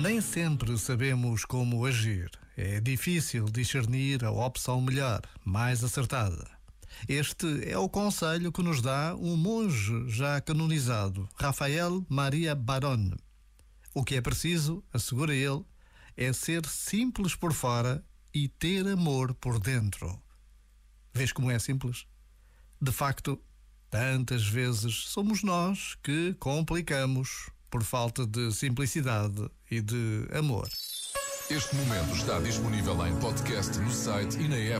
Nem sempre sabemos como agir. É difícil discernir a opção melhor, mais acertada. Este é o conselho que nos dá um monge já canonizado, Rafael Maria Barone. O que é preciso, assegura ele, é ser simples por fora e ter amor por dentro. Vês como é simples? De facto, tantas vezes somos nós que complicamos por falta de simplicidade e de amor. Este momento está disponível em podcast no site e na app.